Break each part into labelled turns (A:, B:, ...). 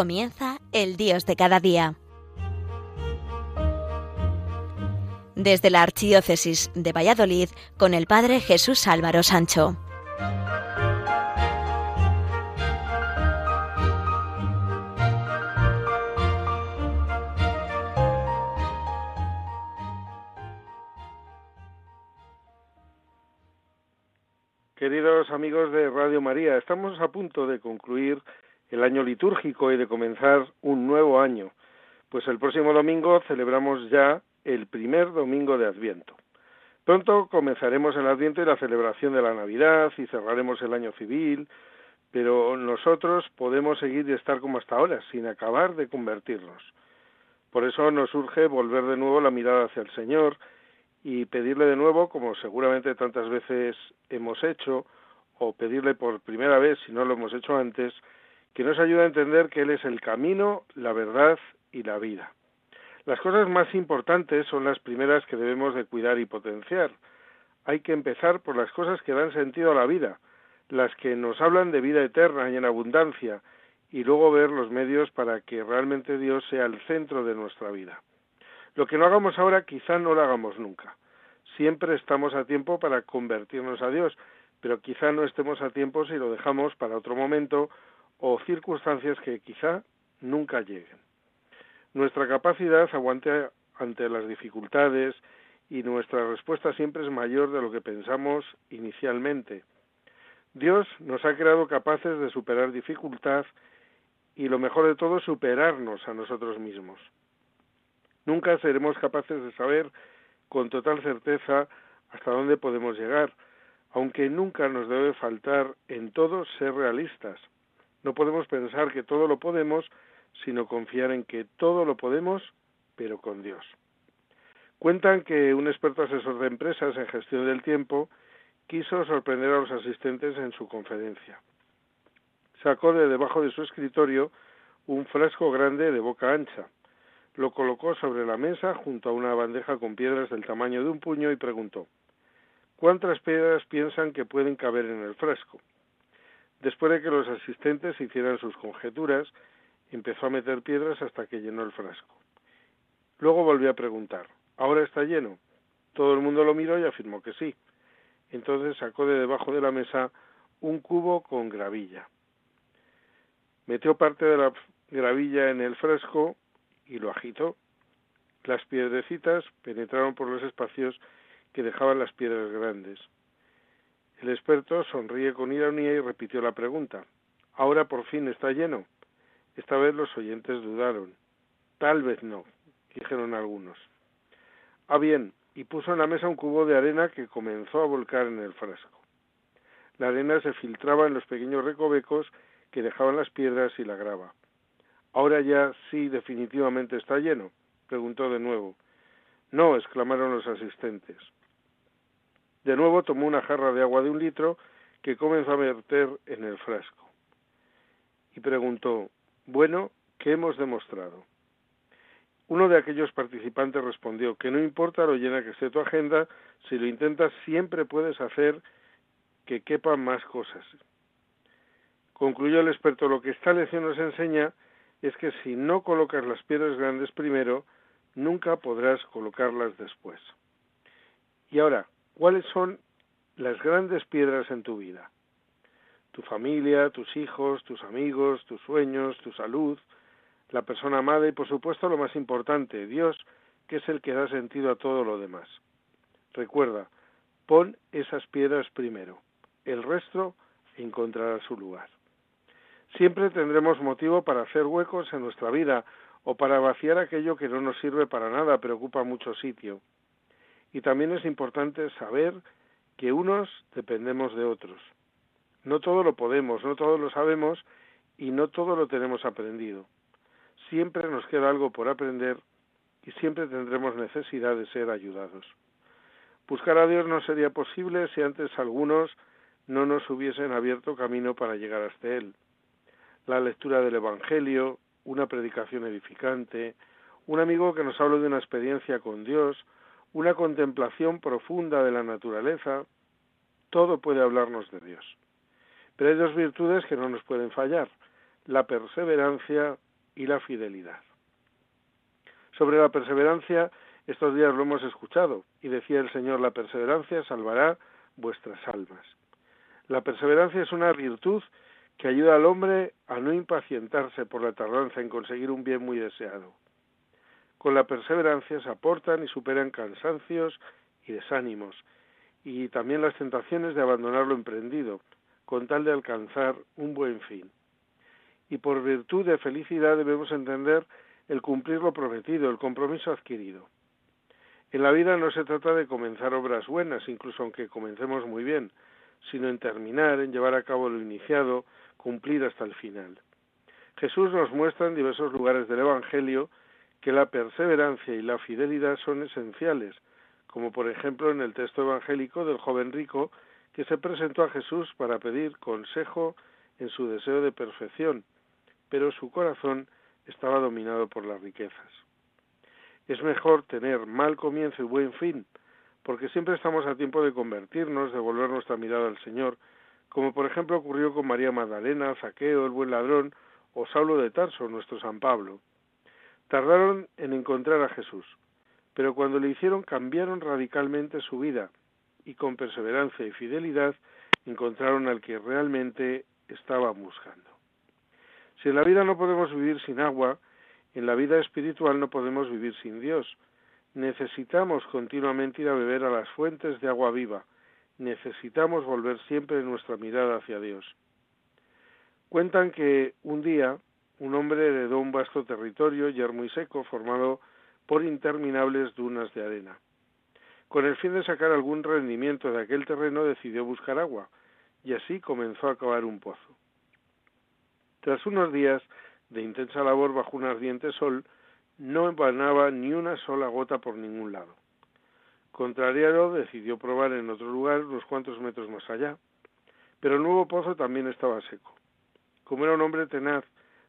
A: Comienza el Dios de cada día. Desde la Archidiócesis de Valladolid con el Padre Jesús Álvaro Sancho.
B: Queridos amigos de Radio María, estamos a punto de concluir el año litúrgico y de comenzar un nuevo año, pues el próximo domingo celebramos ya el primer domingo de Adviento. Pronto comenzaremos el Adviento y la celebración de la Navidad y cerraremos el año civil, pero nosotros podemos seguir y estar como hasta ahora, sin acabar de convertirnos. Por eso nos urge volver de nuevo la mirada hacia el Señor y pedirle de nuevo, como seguramente tantas veces hemos hecho, o pedirle por primera vez, si no lo hemos hecho antes, que nos ayude a entender que Él es el camino, la verdad y la vida. Las cosas más importantes son las primeras que debemos de cuidar y potenciar. Hay que empezar por las cosas que dan sentido a la vida, las que nos hablan de vida eterna y en abundancia, y luego ver los medios para que realmente Dios sea el centro de nuestra vida. Lo que no hagamos ahora quizá no lo hagamos nunca. Siempre estamos a tiempo para convertirnos a Dios, pero quizá no estemos a tiempo si lo dejamos para otro momento o circunstancias que quizá nunca lleguen. Nuestra capacidad aguante ante las dificultades y nuestra respuesta siempre es mayor de lo que pensamos inicialmente. Dios nos ha creado capaces de superar dificultad y lo mejor de todo superarnos a nosotros mismos. Nunca seremos capaces de saber con total certeza hasta dónde podemos llegar, aunque nunca nos debe faltar en todo ser realistas. No podemos pensar que todo lo podemos, sino confiar en que todo lo podemos, pero con Dios. Cuentan que un experto asesor de empresas en gestión del tiempo quiso sorprender a los asistentes en su conferencia. Sacó de debajo de su escritorio un frasco grande de boca ancha. Lo colocó sobre la mesa junto a una bandeja con piedras del tamaño de un puño y preguntó ¿Cuántas piedras piensan que pueden caber en el frasco? Después de que los asistentes hicieran sus conjeturas, empezó a meter piedras hasta que llenó el frasco. Luego volvió a preguntar, ¿ahora está lleno? Todo el mundo lo miró y afirmó que sí. Entonces sacó de debajo de la mesa un cubo con gravilla. Metió parte de la gravilla en el frasco y lo agitó. Las piedrecitas penetraron por los espacios que dejaban las piedras grandes. El experto sonríe con ironía y repitió la pregunta. ¿Ahora por fin está lleno? Esta vez los oyentes dudaron. Tal vez no, dijeron algunos. Ah, bien, y puso en la mesa un cubo de arena que comenzó a volcar en el frasco. La arena se filtraba en los pequeños recovecos que dejaban las piedras y la grava. Ahora ya sí definitivamente está lleno, preguntó de nuevo. No, exclamaron los asistentes. De nuevo tomó una jarra de agua de un litro que comenzó a verter en el frasco. Y preguntó, bueno, ¿qué hemos demostrado? Uno de aquellos participantes respondió que no importa lo llena que esté tu agenda, si lo intentas siempre puedes hacer que quepan más cosas. Concluyó el experto, lo que esta lección nos enseña es que si no colocas las piedras grandes primero, nunca podrás colocarlas después. Y ahora, ¿Cuáles son las grandes piedras en tu vida? Tu familia, tus hijos, tus amigos, tus sueños, tu salud, la persona amada y por supuesto lo más importante, Dios, que es el que da sentido a todo lo demás. Recuerda, pon esas piedras primero, el resto encontrará su lugar. Siempre tendremos motivo para hacer huecos en nuestra vida o para vaciar aquello que no nos sirve para nada, pero ocupa mucho sitio. Y también es importante saber que unos dependemos de otros. No todo lo podemos, no todo lo sabemos y no todo lo tenemos aprendido. Siempre nos queda algo por aprender y siempre tendremos necesidad de ser ayudados. Buscar a Dios no sería posible si antes algunos no nos hubiesen abierto camino para llegar hasta Él. La lectura del Evangelio, una predicación edificante, un amigo que nos habla de una experiencia con Dios, una contemplación profunda de la naturaleza, todo puede hablarnos de Dios. Pero hay dos virtudes que no nos pueden fallar, la perseverancia y la fidelidad. Sobre la perseverancia, estos días lo hemos escuchado, y decía el Señor, la perseverancia salvará vuestras almas. La perseverancia es una virtud que ayuda al hombre a no impacientarse por la tardanza en conseguir un bien muy deseado. Con la perseverancia se aportan y superan cansancios y desánimos, y también las tentaciones de abandonar lo emprendido, con tal de alcanzar un buen fin. Y por virtud de felicidad debemos entender el cumplir lo prometido, el compromiso adquirido. En la vida no se trata de comenzar obras buenas, incluso aunque comencemos muy bien, sino en terminar, en llevar a cabo lo iniciado, cumplir hasta el final. Jesús nos muestra en diversos lugares del Evangelio que la perseverancia y la fidelidad son esenciales, como por ejemplo en el texto evangélico del joven rico que se presentó a Jesús para pedir consejo en su deseo de perfección, pero su corazón estaba dominado por las riquezas. Es mejor tener mal comienzo y buen fin, porque siempre estamos a tiempo de convertirnos, de volver nuestra mirada al Señor, como por ejemplo ocurrió con María Magdalena, Zaqueo, el buen ladrón, o Saulo de Tarso, nuestro San Pablo. Tardaron en encontrar a Jesús, pero cuando le hicieron cambiaron radicalmente su vida y con perseverancia y fidelidad encontraron al que realmente estaba buscando. Si en la vida no podemos vivir sin agua, en la vida espiritual no podemos vivir sin Dios. Necesitamos continuamente ir a beber a las fuentes de agua viva. Necesitamos volver siempre nuestra mirada hacia Dios. Cuentan que un día un hombre heredó un vasto territorio yermo y seco formado por interminables dunas de arena. Con el fin de sacar algún rendimiento de aquel terreno decidió buscar agua y así comenzó a cavar un pozo. Tras unos días de intensa labor bajo un ardiente sol, no empanaba ni una sola gota por ningún lado. Contrariado, decidió probar en otro lugar unos cuantos metros más allá, pero el nuevo pozo también estaba seco. Como era un hombre tenaz,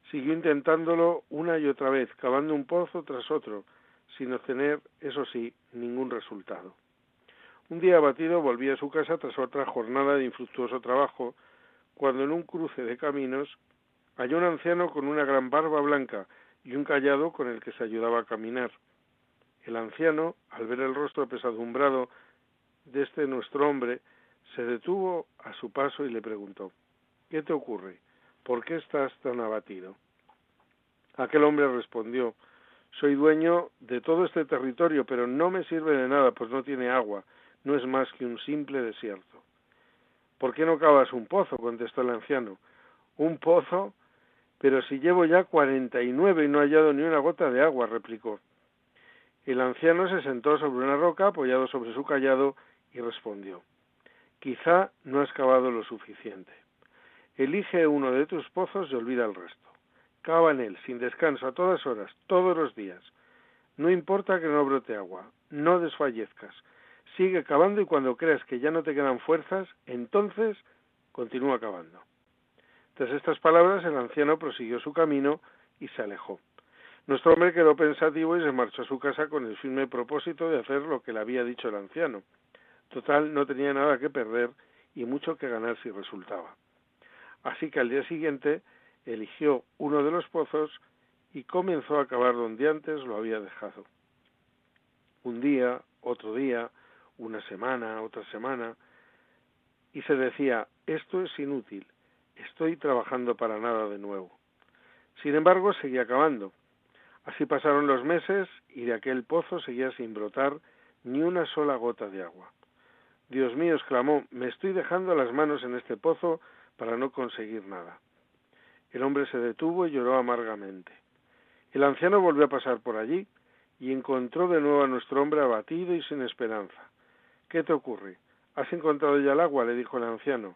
B: Siguió intentándolo una y otra vez, cavando un pozo tras otro, sin obtener, eso sí, ningún resultado. Un día abatido volví a su casa tras otra jornada de infructuoso trabajo, cuando en un cruce de caminos halló un anciano con una gran barba blanca y un callado con el que se ayudaba a caminar. El anciano, al ver el rostro apesadumbrado de este nuestro hombre, se detuvo a su paso y le preguntó ¿Qué te ocurre? ¿Por qué estás tan abatido? Aquel hombre respondió, soy dueño de todo este territorio, pero no me sirve de nada, pues no tiene agua, no es más que un simple desierto. ¿Por qué no cavas un pozo? contestó el anciano. ¿Un pozo? Pero si llevo ya cuarenta y nueve y no he hallado ni una gota de agua, replicó. El anciano se sentó sobre una roca, apoyado sobre su callado, y respondió Quizá no has cavado lo suficiente. Elige uno de tus pozos y olvida el resto. Cava en él, sin descanso, a todas horas, todos los días. No importa que no brote agua, no desfallezcas. Sigue cavando y cuando creas que ya no te quedan fuerzas, entonces continúa cavando. Tras estas palabras, el anciano prosiguió su camino y se alejó. Nuestro hombre quedó pensativo y se marchó a su casa con el firme propósito de hacer lo que le había dicho el anciano. Total, no tenía nada que perder y mucho que ganar si resultaba. Así que al día siguiente eligió uno de los pozos y comenzó a cavar donde antes lo había dejado. Un día, otro día, una semana, otra semana, y se decía, esto es inútil, estoy trabajando para nada de nuevo. Sin embargo, seguía cavando. Así pasaron los meses y de aquel pozo seguía sin brotar ni una sola gota de agua. Dios mío, exclamó, me estoy dejando las manos en este pozo para no conseguir nada. El hombre se detuvo y lloró amargamente. El anciano volvió a pasar por allí y encontró de nuevo a nuestro hombre abatido y sin esperanza. ¿Qué te ocurre? ¿Has encontrado ya el agua? le dijo el anciano.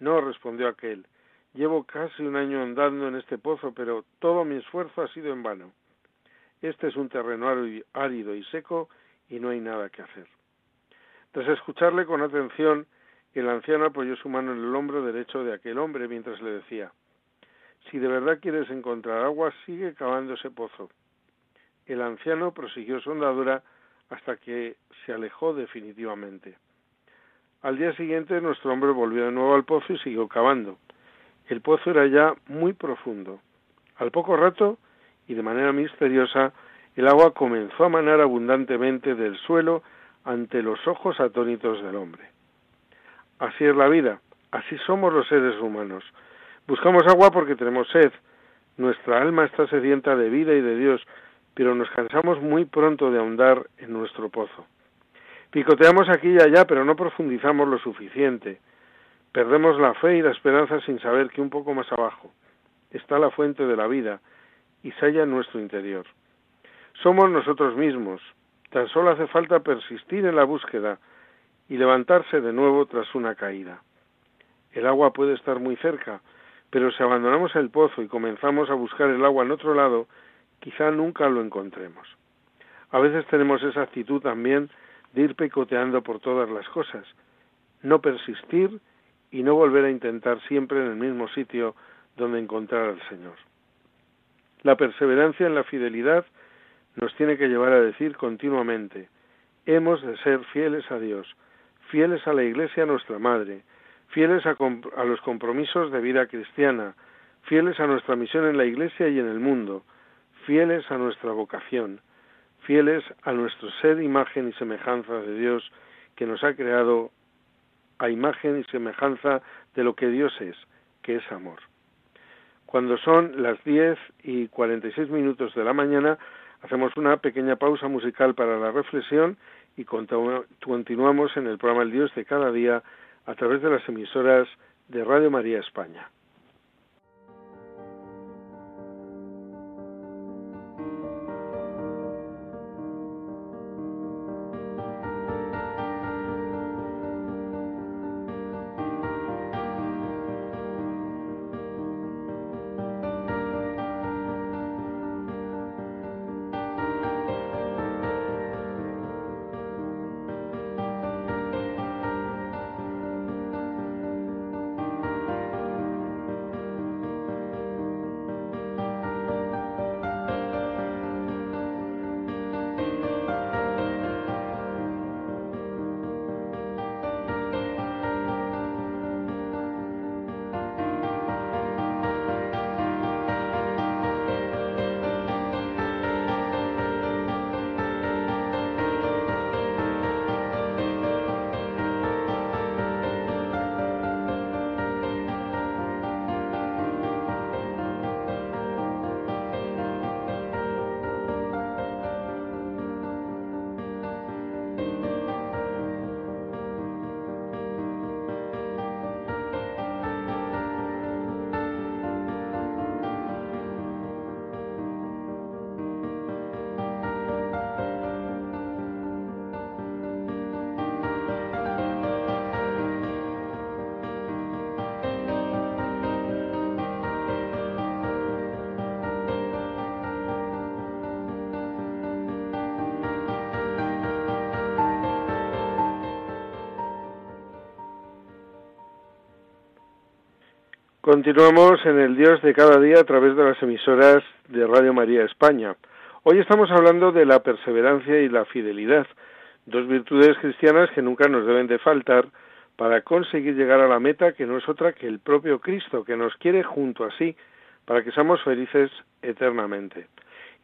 B: No, respondió aquel. Llevo casi un año andando en este pozo, pero todo mi esfuerzo ha sido en vano. Este es un terreno árido y seco y no hay nada que hacer. Tras escucharle con atención, el anciano apoyó su mano en el hombro derecho de aquel hombre mientras le decía Si de verdad quieres encontrar agua, sigue cavando ese pozo. El anciano prosiguió su andadura hasta que se alejó definitivamente. Al día siguiente nuestro hombre volvió de nuevo al pozo y siguió cavando. El pozo era ya muy profundo. Al poco rato, y de manera misteriosa, el agua comenzó a manar abundantemente del suelo ante los ojos atónitos del hombre. Así es la vida, así somos los seres humanos. Buscamos agua porque tenemos sed. Nuestra alma está sedienta de vida y de Dios, pero nos cansamos muy pronto de ahondar en nuestro pozo. Picoteamos aquí y allá, pero no profundizamos lo suficiente. Perdemos la fe y la esperanza sin saber que un poco más abajo está la fuente de la vida y se halla en nuestro interior. Somos nosotros mismos. Tan solo hace falta persistir en la búsqueda y levantarse de nuevo tras una caída. El agua puede estar muy cerca, pero si abandonamos el pozo y comenzamos a buscar el agua en otro lado, quizá nunca lo encontremos. A veces tenemos esa actitud también de ir picoteando por todas las cosas, no persistir y no volver a intentar siempre en el mismo sitio donde encontrar al Señor. La perseverancia en la fidelidad nos tiene que llevar a decir continuamente, hemos de ser fieles a Dios, fieles a la Iglesia nuestra Madre, fieles a, a, los compromisos de vida cristiana, fieles a nuestra misión en la Iglesia y en el mundo, fieles a nuestra vocación, fieles a nuestro ser, imagen y semejanza de Dios que nos ha creado a imagen y semejanza de lo que Dios es, que es amor. Cuando son las 10 y 46 minutos de la mañana, hacemos una pequeña pausa musical para la reflexión y continuamos en el programa El Dios de cada día a través de las emisoras de Radio María España. Continuamos en el Dios de cada día a través de las emisoras de Radio María España. Hoy estamos hablando de la perseverancia y la fidelidad, dos virtudes cristianas que nunca nos deben de faltar para conseguir llegar a la meta que no es otra que el propio Cristo, que nos quiere junto a sí, para que seamos felices eternamente.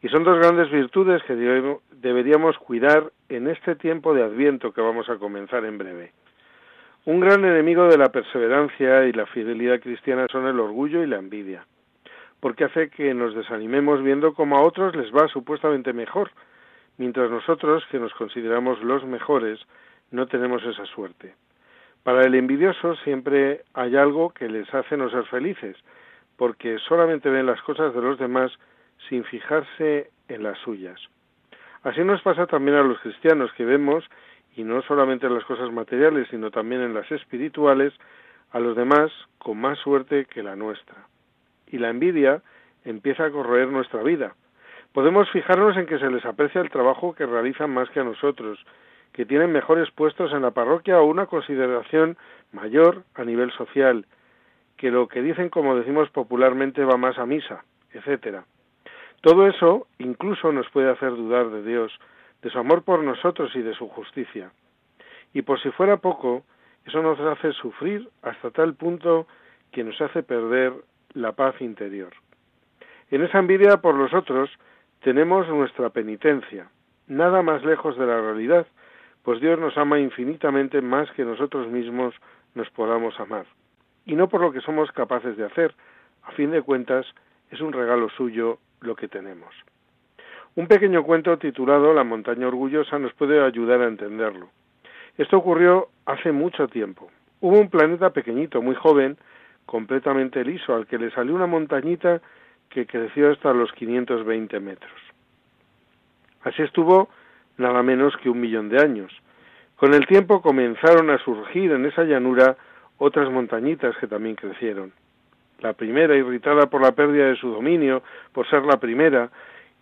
B: Y son dos grandes virtudes que deberíamos cuidar en este tiempo de Adviento que vamos a comenzar en breve. Un gran enemigo de la perseverancia y la fidelidad cristiana son el orgullo y la envidia, porque hace que nos desanimemos viendo cómo a otros les va supuestamente mejor, mientras nosotros, que nos consideramos los mejores, no tenemos esa suerte. Para el envidioso siempre hay algo que les hace no ser felices, porque solamente ven las cosas de los demás sin fijarse en las suyas. Así nos pasa también a los cristianos que vemos y no solamente en las cosas materiales, sino también en las espirituales, a los demás con más suerte que la nuestra. Y la envidia empieza a corroer nuestra vida. Podemos fijarnos en que se les aprecia el trabajo que realizan más que a nosotros, que tienen mejores puestos en la parroquia o una consideración mayor a nivel social, que lo que dicen, como decimos popularmente, va más a misa, etcétera. Todo eso incluso nos puede hacer dudar de Dios, de su amor por nosotros y de su justicia. Y por si fuera poco, eso nos hace sufrir hasta tal punto que nos hace perder la paz interior. En esa envidia por los otros tenemos nuestra penitencia, nada más lejos de la realidad, pues Dios nos ama infinitamente más que nosotros mismos nos podamos amar, y no por lo que somos capaces de hacer, a fin de cuentas es un regalo suyo lo que tenemos. Un pequeño cuento titulado La montaña orgullosa nos puede ayudar a entenderlo. Esto ocurrió hace mucho tiempo. Hubo un planeta pequeñito, muy joven, completamente liso, al que le salió una montañita que creció hasta los 520 metros. Así estuvo nada menos que un millón de años. Con el tiempo comenzaron a surgir en esa llanura otras montañitas que también crecieron. La primera, irritada por la pérdida de su dominio, por ser la primera,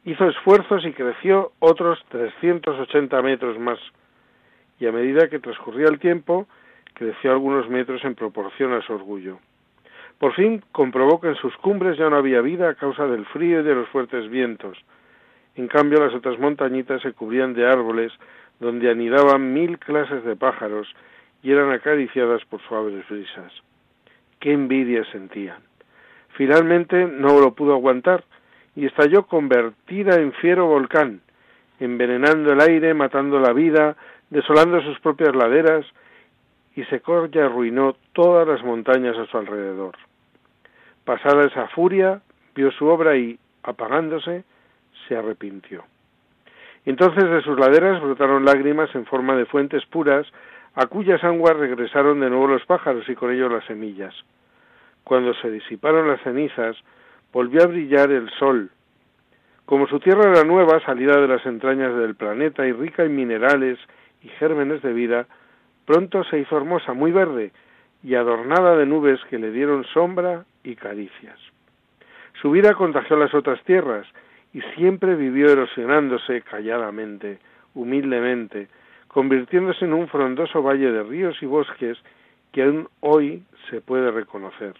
B: hizo esfuerzos y creció otros 380 metros más. Y a medida que transcurría el tiempo, creció algunos metros en proporción a su orgullo. Por fin comprobó que en sus cumbres ya no había vida a causa del frío y de los fuertes vientos. En cambio, las otras montañitas se cubrían de árboles donde anidaban mil clases de pájaros y eran acariciadas por suaves brisas. Qué envidia sentían. Finalmente no lo pudo aguantar y estalló convertida en fiero volcán, envenenando el aire, matando la vida, desolando sus propias laderas, y secó y arruinó todas las montañas a su alrededor. Pasada esa furia, vio su obra y, apagándose, se arrepintió. Entonces de sus laderas brotaron lágrimas en forma de fuentes puras, a cuyas aguas regresaron de nuevo los pájaros y con ellos las semillas. Cuando se disiparon las cenizas, volvió a brillar el sol. Como su tierra era nueva, salida de las entrañas del planeta y rica en minerales y gérmenes de vida, pronto se hizo hermosa, muy verde y adornada de nubes que le dieron sombra y caricias. Su vida contagió las otras tierras y siempre vivió erosionándose calladamente, humildemente, convirtiéndose en un frondoso valle de ríos y bosques que aún hoy se puede reconocer.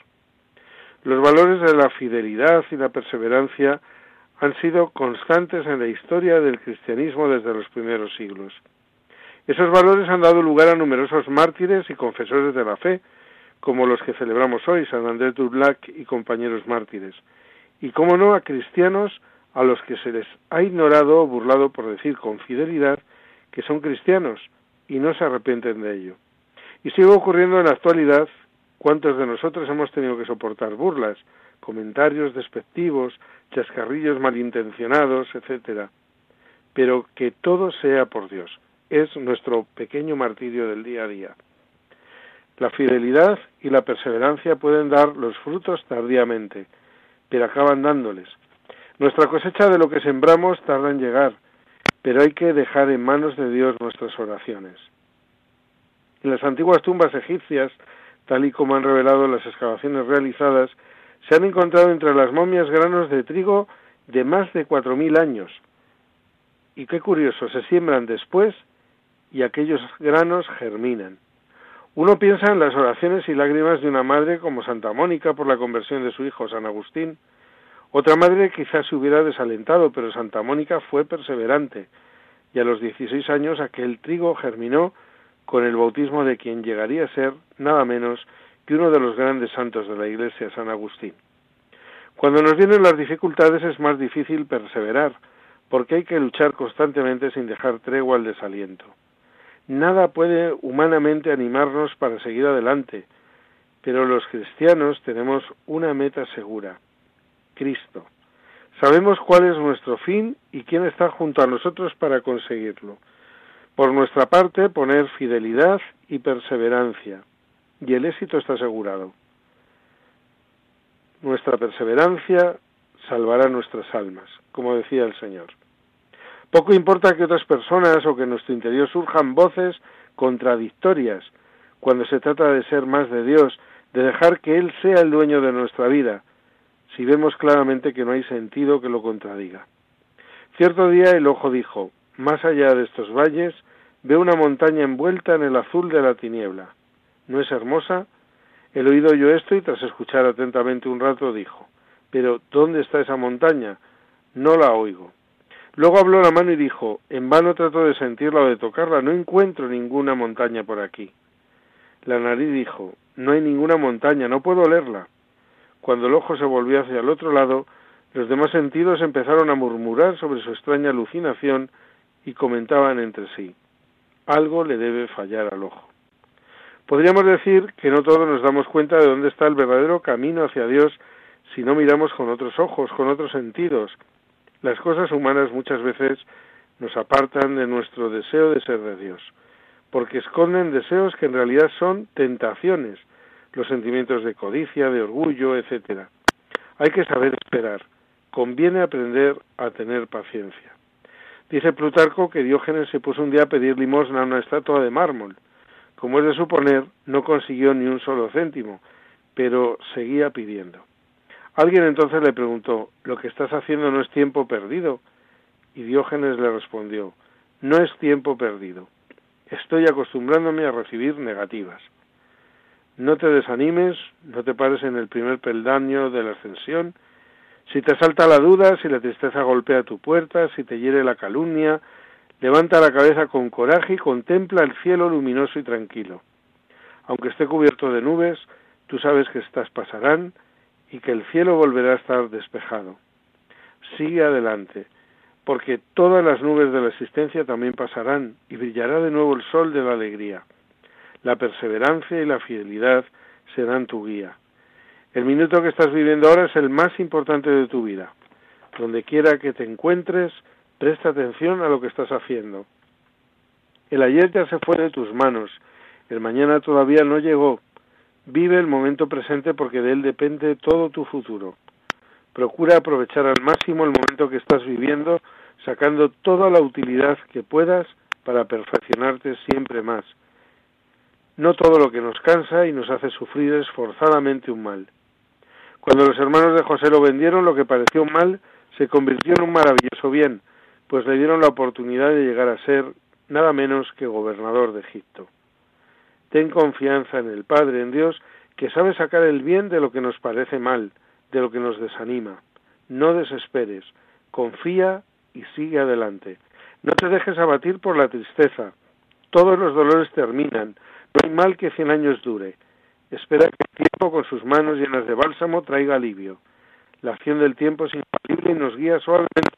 B: Los valores de la fidelidad y la perseverancia han sido constantes en la historia del cristianismo desde los primeros siglos. Esos valores han dado lugar a numerosos mártires y confesores de la fe, como los que celebramos hoy, San Andrés Dublac y compañeros mártires, y, como no, a cristianos a los que se les ha ignorado o burlado por decir con fidelidad que son cristianos y no se arrepienten de ello. Y sigue ocurriendo en la actualidad cuántos de nosotros hemos tenido que soportar burlas, comentarios despectivos, chascarrillos malintencionados, etcétera. Pero que todo sea por Dios. Es nuestro pequeño martirio del día a día. La fidelidad y la perseverancia pueden dar los frutos tardíamente, pero acaban dándoles. Nuestra cosecha de lo que sembramos tarda en llegar, pero hay que dejar en manos de Dios nuestras oraciones. En las antiguas tumbas egipcias, tal y como han revelado las excavaciones realizadas, se han encontrado entre las momias granos de trigo de más de cuatro mil años. Y qué curioso, se siembran después y aquellos granos germinan. Uno piensa en las oraciones y lágrimas de una madre como Santa Mónica por la conversión de su hijo San Agustín. Otra madre quizás se hubiera desalentado, pero Santa Mónica fue perseverante y a los 16 años aquel trigo germinó con el bautismo de quien llegaría a ser nada menos que uno de los grandes santos de la Iglesia, San Agustín. Cuando nos vienen las dificultades es más difícil perseverar, porque hay que luchar constantemente sin dejar tregua al desaliento. Nada puede humanamente animarnos para seguir adelante, pero los cristianos tenemos una meta segura, Cristo. Sabemos cuál es nuestro fin y quién está junto a nosotros para conseguirlo. Por nuestra parte, poner fidelidad y perseverancia, y el éxito está asegurado. Nuestra perseverancia salvará nuestras almas, como decía el Señor. Poco importa que otras personas o que en nuestro interior surjan voces contradictorias cuando se trata de ser más de Dios, de dejar que Él sea el dueño de nuestra vida, si vemos claramente que no hay sentido que lo contradiga. Cierto día el ojo dijo, más allá de estos valles, veo una montaña envuelta en el azul de la tiniebla. ¿No es hermosa? El oído oyó esto y tras escuchar atentamente un rato dijo, pero ¿dónde está esa montaña? No la oigo. Luego habló la mano y dijo, en vano trato de sentirla o de tocarla, no encuentro ninguna montaña por aquí. La nariz dijo, no hay ninguna montaña, no puedo olerla. Cuando el ojo se volvió hacia el otro lado, los demás sentidos empezaron a murmurar sobre su extraña alucinación y comentaban entre sí, algo le debe fallar al ojo. Podríamos decir que no todos nos damos cuenta de dónde está el verdadero camino hacia Dios si no miramos con otros ojos, con otros sentidos. Las cosas humanas muchas veces nos apartan de nuestro deseo de ser de Dios, porque esconden deseos que en realidad son tentaciones, los sentimientos de codicia, de orgullo, etcétera. Hay que saber esperar. Conviene aprender a tener paciencia. Dice Plutarco que Diógenes se puso un día a pedir limosna a una estatua de mármol. Como es de suponer, no consiguió ni un solo céntimo, pero seguía pidiendo. Alguien entonces le preguntó, ¿lo que estás haciendo no es tiempo perdido? Y Diógenes le respondió, no es tiempo perdido. Estoy acostumbrándome a recibir negativas. No te desanimes, no te pares en el primer peldaño de la ascensión. Si te salta la duda, si la tristeza golpea tu puerta, si te hiere la calumnia, levanta la cabeza con coraje y contempla el cielo luminoso y tranquilo. Aunque esté cubierto de nubes, tú sabes que estas pasarán y que el cielo volverá a estar despejado. Sigue adelante, porque todas las nubes de la existencia también pasarán y brillará de nuevo el sol de la alegría. La perseverancia y la fidelidad serán tu guía. El minuto que estás viviendo ahora es el más importante de tu vida. Donde quiera que te encuentres, presta atención a lo que estás haciendo. El ayer ya se fue de tus manos, el mañana todavía no llegó. Vive el momento presente porque de él depende todo tu futuro. Procura aprovechar al máximo el momento que estás viviendo, sacando toda la utilidad que puedas para perfeccionarte siempre más. No todo lo que nos cansa y nos hace sufrir es forzadamente un mal. Cuando los hermanos de José lo vendieron, lo que pareció mal se convirtió en un maravilloso bien, pues le dieron la oportunidad de llegar a ser nada menos que gobernador de Egipto. Ten confianza en el Padre, en Dios, que sabe sacar el bien de lo que nos parece mal, de lo que nos desanima. No desesperes, confía y sigue adelante. No te dejes abatir por la tristeza. Todos los dolores terminan. No hay mal que cien años dure. Espera que el tiempo con sus manos llenas de bálsamo traiga alivio. La acción del tiempo es infalible y nos guía suavemente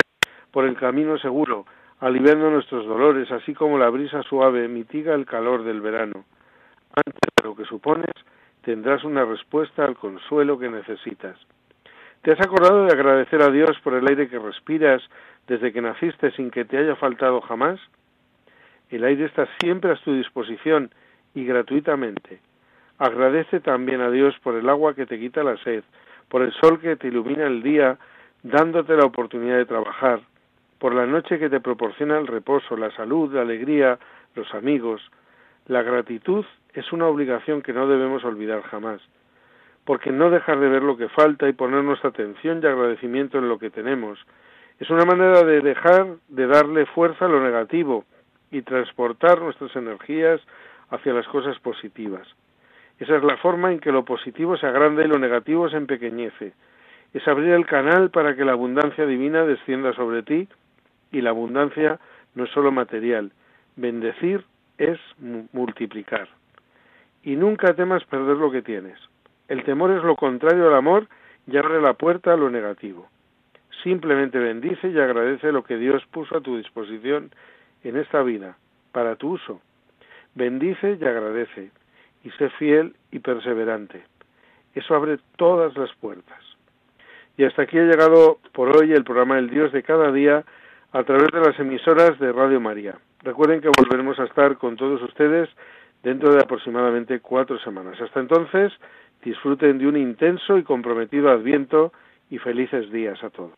B: por el camino seguro, aliviando nuestros dolores, así como la brisa suave mitiga el calor del verano. Antes de lo que supones, tendrás una respuesta al consuelo que necesitas. ¿Te has acordado de agradecer a Dios por el aire que respiras desde que naciste sin que te haya faltado jamás? El aire está siempre a tu disposición y gratuitamente. Agradece también a Dios por el agua que te quita la sed, por el sol que te ilumina el día, dándote la oportunidad de trabajar, por la noche que te proporciona el reposo, la salud, la alegría, los amigos. La gratitud es una obligación que no debemos olvidar jamás porque no dejar de ver lo que falta y poner nuestra atención y agradecimiento en lo que tenemos. Es una manera de dejar de darle fuerza a lo negativo y transportar nuestras energías hacia las cosas positivas. Esa es la forma en que lo positivo se agranda y lo negativo se empequeñece. Es abrir el canal para que la abundancia divina descienda sobre ti y la abundancia no es solo material. Bendecir es multiplicar. Y nunca temas perder lo que tienes. El temor es lo contrario al amor y abre la puerta a lo negativo. Simplemente bendice y agradece lo que Dios puso a tu disposición en esta vida, para tu uso. Bendice y agradece, y sé fiel y perseverante. Eso abre todas las puertas. Y hasta aquí ha llegado por hoy el programa El Dios de cada día a través de las emisoras de Radio María. Recuerden que volveremos a estar con todos ustedes dentro de aproximadamente cuatro semanas. Hasta entonces, Disfruten de un intenso y comprometido adviento y felices días a todos.